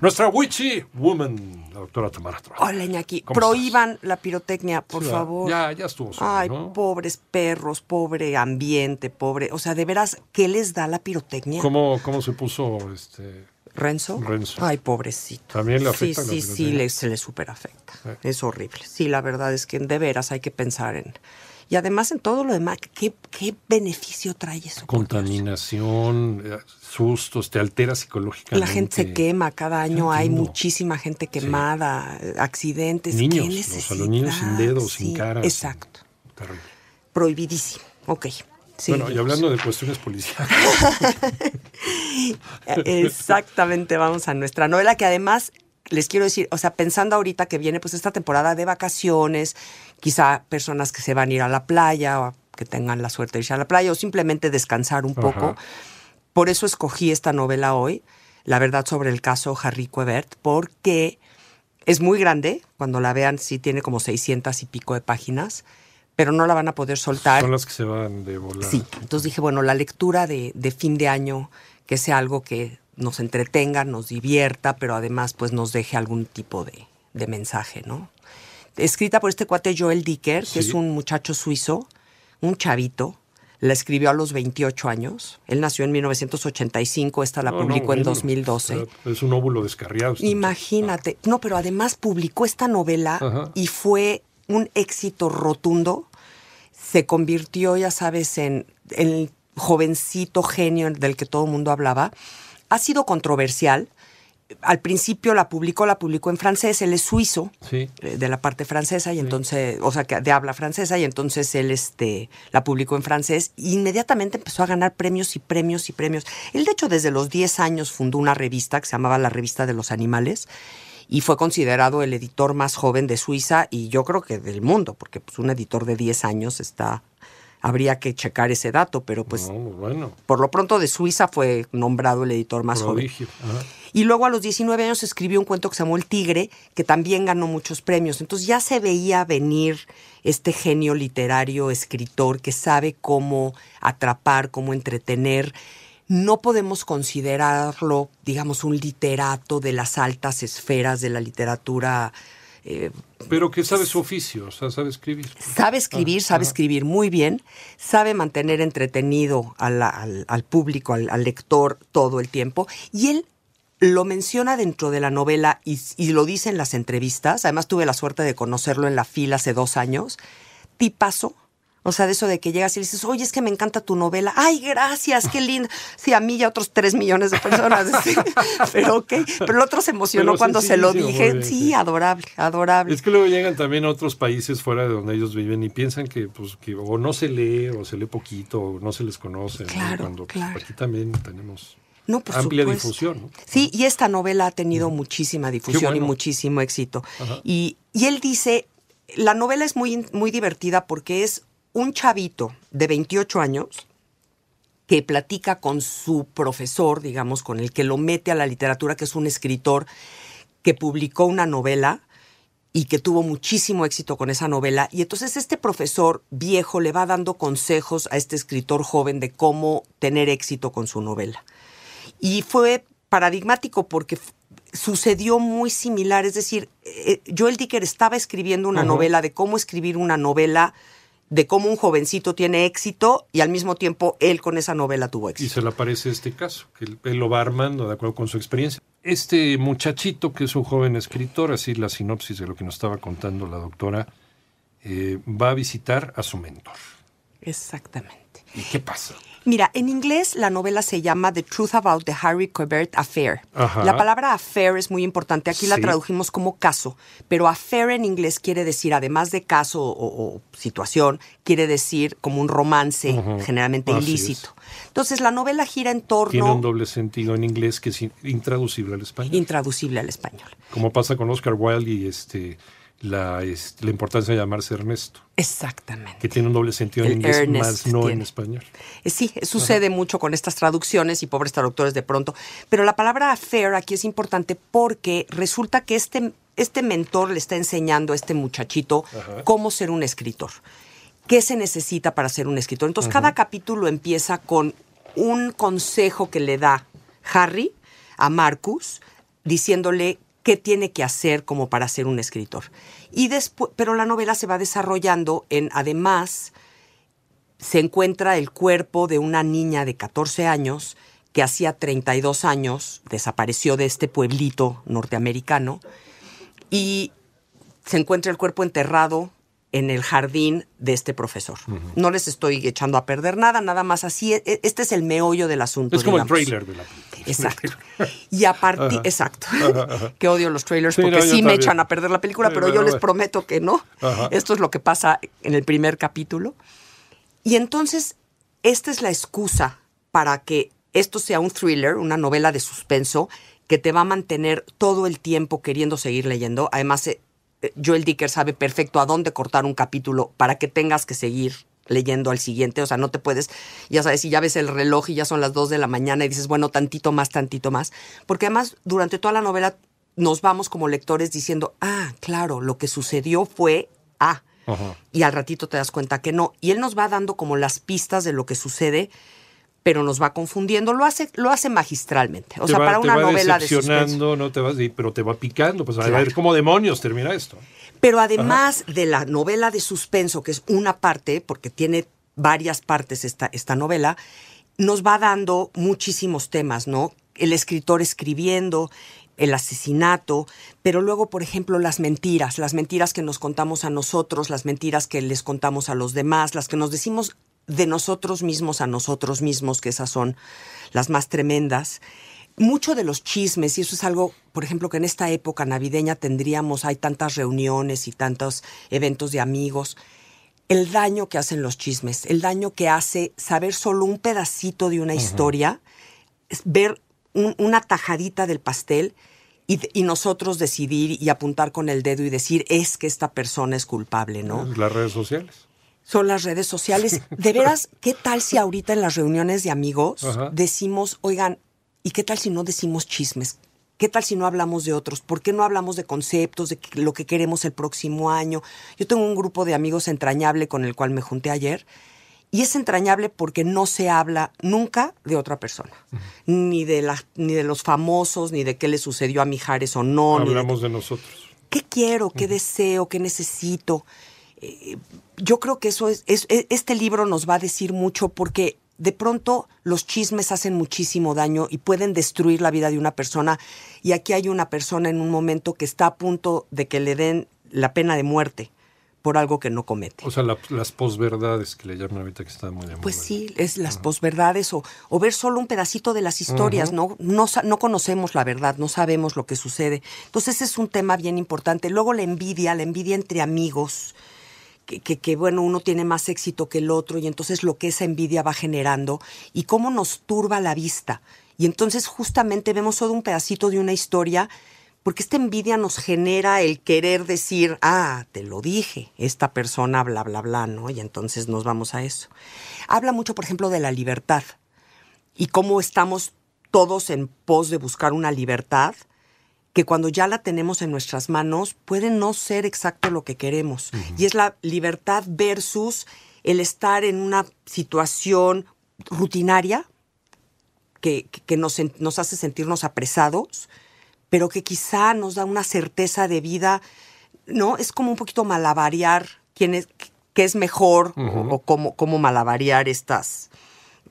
Nuestra witchy woman, la doctora Tamara Trujillo. Hola, Iñaki. ¿Cómo Prohíban la pirotecnia, por favor. Ya, ya estuvo. suave, Ay, ¿no? pobres perros, pobre ambiente, pobre. O sea, de veras, ¿qué les da la pirotecnia? ¿Cómo, ¿Cómo se puso este? ¿Renzo? Renzo. Ay, pobrecito. ¿También le Sí, afecta sí, sí, le, se le super afecta. Eh. Es horrible. Sí, la verdad es que de veras hay que pensar en. Y además en todo lo demás, ¿qué, qué beneficio trae eso? Contaminación, eh, sustos, te altera psicológicamente. La gente se quema, cada año hay muchísima gente quemada, accidentes. Niños, ¿Qué a los niños sin dedos, sin caras. Exacto. Terrible. Prohibidísimo. Ok. Sí, bueno, y hablando de cuestiones policiales, Exactamente, vamos a nuestra novela que además les quiero decir, o sea, pensando ahorita que viene pues esta temporada de vacaciones, quizá personas que se van a ir a la playa o que tengan la suerte de irse a la playa o simplemente descansar un poco. Por eso escogí esta novela hoy, la verdad sobre el caso Harry Quebert, porque es muy grande, cuando la vean sí tiene como 600 y pico de páginas, pero no la van a poder soltar. son las que se van de volar. Sí, entonces dije, bueno, la lectura de, de fin de año, que sea algo que nos entretenga, nos divierta, pero además pues nos deje algún tipo de, de mensaje, ¿no? Escrita por este cuate Joel Dicker, que es un muchacho suizo, un chavito, la escribió a los 28 años, él nació en 1985, esta la No, no, publicó en bueno, 2012. o sea, Es un óvulo descarriado. Imagínate. No, pero además publicó esta novela Ajá. y fue un éxito rotundo. Se convirtió, ya sabes, en el jovencito genio del que todo el mundo hablaba. Ha sido controversial. Al principio la publicó, la publicó en francés, él es suizo, Sí. eh, de la parte francesa, y entonces, o sea, que de habla francesa, y entonces él este, la publicó en francés, e inmediatamente empezó a ganar premios y premios y premios. Él, de hecho, desde los 10 años fundó una revista que se llamaba La Revista de los Animales, y fue considerado el editor más joven de Suiza, y yo creo que del mundo, porque pues, un editor de 10 años está, habría que checar ese dato, pero pues No, bueno, por lo pronto de Suiza fue nombrado el editor más joven. Ajá. Y luego a los 19 años escribió un cuento que se llamó El Tigre, que también ganó muchos premios. Entonces ya se veía venir este genio literario, escritor, que sabe cómo atrapar, cómo entretener. No podemos considerarlo, digamos, un literato de las altas esferas de la literatura. Eh, Pero que sabe su oficio, o sea, sabe escribir. sabe escribir, sabe escribir muy bien, sabe mantener entretenido al, al público, al, al lector todo el tiempo. Y él lo menciona dentro de la novela y, y lo dice en las entrevistas. Además tuve la suerte de conocerlo en la fila hace dos años. Tipazo. O sea, de eso de que llegas y dices, oye, es que me encanta tu novela. Ay, gracias, qué linda. Sí, a mí y a otros tres millones de personas. sí. Pero ok. Pero el otro se emocionó Pero cuando se lo dije. bien, Sí, adorable, adorable. Es que luego llegan también a otros países fuera de donde ellos viven y piensan que, pues, que o no se lee, o se lee poquito, o no se les conoce. ¿no? Claro, Cuando pues, claro. aquí también tenemos No, por amplia supuesto. difusión. ¿no? Sí, y esta novela ha tenido muchísima difusión y muchísimo éxito. Y, y él dice, la novela es muy, muy divertida porque es un chavito de 28 años que platica con su profesor, digamos, con el que lo mete a la literatura, que es un escritor que publicó una novela y que tuvo muchísimo éxito con esa novela. Y entonces este profesor viejo le va dando consejos a este escritor joven de cómo tener éxito con su novela. Y fue paradigmático porque sucedió muy similar, es decir, eh, Joel Dicker estaba escribiendo una novela de cómo escribir una novela de cómo un jovencito tiene éxito y al mismo tiempo él con esa novela tuvo Y éxito. se le aparece este caso, que él, él lo va armando de acuerdo con su experiencia. Este muchachito, que es un joven escritor, así la sinopsis de lo que nos estaba contando la doctora, eh, va a visitar a su mentor. Exactamente. ¿Y qué pasa? Mira, en inglés la novela se llama The Truth About the Harry Quebert Affair. Ajá. La palabra affair es muy importante. Aquí la tradujimos como caso, pero affair en inglés quiere decir, además de caso o, o situación, quiere decir como un romance generalmente Así ilícito. Entonces la novela gira en torno Tiene un doble sentido en inglés que es in- intraducible al español. intraducible al español. Como pasa con Oscar Wilde y este, la, la importancia de llamarse Ernesto, Exactamente. que tiene un doble sentido en inglés, Ernest más no en español. Eh, Sí, sucede mucho con estas traducciones y pobres traductores de pronto. Pero la palabra affair aquí es importante porque resulta que este, este mentor le está enseñando a este muchachito Ajá. cómo ser un escritor. ¿Qué se necesita para ser un escritor? Entonces, cada capítulo empieza con un consejo que le da Harry a Marcus diciéndole qué tiene que hacer como para ser un escritor. Y después, pero la novela se va desarrollando en, además, se encuentra el cuerpo de una niña de 14 años que hacía 32 años desapareció de este pueblito norteamericano y se encuentra el cuerpo enterrado en el jardín de este profesor. No les estoy echando a perder nada, nada más así. e- Este es el meollo del asunto. Es como el digamos. trailer de la película. Exacto. Y a partir, exacto, que odio los trailers Sí, porque no, sí me también. echan a perder la película, Sí, pero pero yo les prometo que no. Esto es lo que pasa en el primer capítulo. Y entonces, esta es la excusa para que esto sea un thriller, una novela de suspenso, que te va a mantener todo el tiempo queriendo seguir leyendo. Además, eh, Joel Dicker sabe perfecto a dónde cortar un capítulo para que tengas que seguir leyendo al siguiente, o sea, no te puedes, ya sabes, si ya ves el reloj y ya son las 2 de la mañana y dices, bueno, tantito más, tantito más, porque además durante toda la novela nos vamos como lectores diciendo, ah, claro, lo que sucedió fue A, Ajá. y al ratito te das cuenta que no, y él nos va dando como las pistas de lo que sucede, pero nos va confundiendo, lo hace, lo hace magistralmente, o Te sea, va- para te una va novela de no te vas, pero te va picando. Pues a ver cómo demonios termina esto. Pero además de la novela de suspenso, que es una parte, porque tiene varias partes esta, esta novela, nos va dando muchísimos temas, ¿no? El escritor escribiendo, el asesinato, pero luego, por ejemplo, las mentiras, las mentiras que nos contamos a nosotros, las mentiras que les contamos a los demás, las que nos decimos de nosotros mismos a nosotros mismos, que esas son las más tremendas. Mucho de los chismes, y eso es algo, por ejemplo, que en esta época navideña tendríamos, hay tantas reuniones y tantos eventos de amigos, el daño que hacen los chismes, el daño que hace saber solo un pedacito de una historia, ver un- una tajadita del pastel y, y nosotros decidir y apuntar con el dedo y decir, es que esta persona es culpable, ¿no? Las redes sociales. Son las redes sociales. De veras, ¿qué tal si ahorita en las reuniones de amigos Ajá. decimos, oigan, ¿y qué tal si no decimos chismes? ¿Qué tal si no hablamos de otros? ¿Por qué no hablamos de conceptos, de lo que queremos el próximo año? Yo tengo un grupo de amigos entrañable con el cual me junté ayer y es entrañable porque no se habla nunca de otra persona, ni de la, ni de los famosos, ni de qué le sucedió a Mijares o no, ni de Hablamos de nosotros. ¿Qué quiero? ¿Qué deseo? ¿Qué necesito? Eh, yo creo que eso es, es- e- Este libro nos va a decir mucho porque de pronto los chismes hacen muchísimo daño y pueden destruir la vida de una persona. Y aquí hay una persona en un momento que está a punto de que le den la pena de muerte por algo que no comete. O sea, la- las posverdades que le llaman ahorita que está muy de moda. Pues sí, es las posverdades o, o ver solo un pedacito de las historias, ¿no? No, no conocemos la verdad, no sabemos lo que sucede. Entonces ese es un tema bien importante. Luego la envidia, la envidia entre amigos, que, bueno, uno tiene más éxito que el otro y entonces lo que esa envidia va generando y cómo nos turba la vista. Y entonces justamente vemos solo un pedacito de una historia porque esta envidia nos genera el querer decir, ah, te lo dije, esta persona, bla, bla, bla, ¿no? Y entonces nos vamos a eso. Habla mucho, por ejemplo, de la libertad y cómo estamos todos en pos de buscar una libertad que cuando ya la tenemos en nuestras manos puede no ser exacto lo que queremos. Y es la libertad versus el estar en una situación rutinaria que, que- nos, nos hace sentirnos apresados, pero que quizá nos da una certeza de vida, ¿no? Es como un poquito malabarear quién es, qué es mejor o, o cómo, cómo malabarear estas,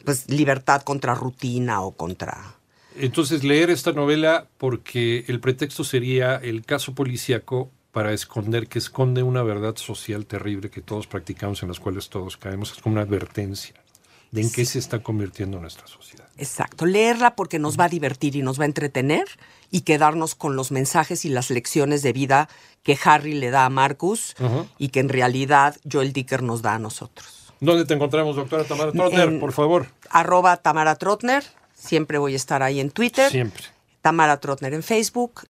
pues, libertad contra rutina o contra... Entonces, leer esta novela porque el pretexto sería el caso policíaco para esconder, que esconde una verdad social terrible que todos practicamos, en las cuales todos caemos. Es como una advertencia de en qué se está convirtiendo nuestra sociedad. Exacto, leerla porque nos va a divertir y nos va a entretener y quedarnos con los mensajes y las lecciones de vida que Harry le da a Marcus y que en realidad Joel Dicker nos da a nosotros. ¿Dónde te encontramos, doctora Tamara Trotner? En- Por favor. Arroba Tamara Trotner, siempre voy a estar ahí en Twitter. Siempre. Tamara Trotner en Facebook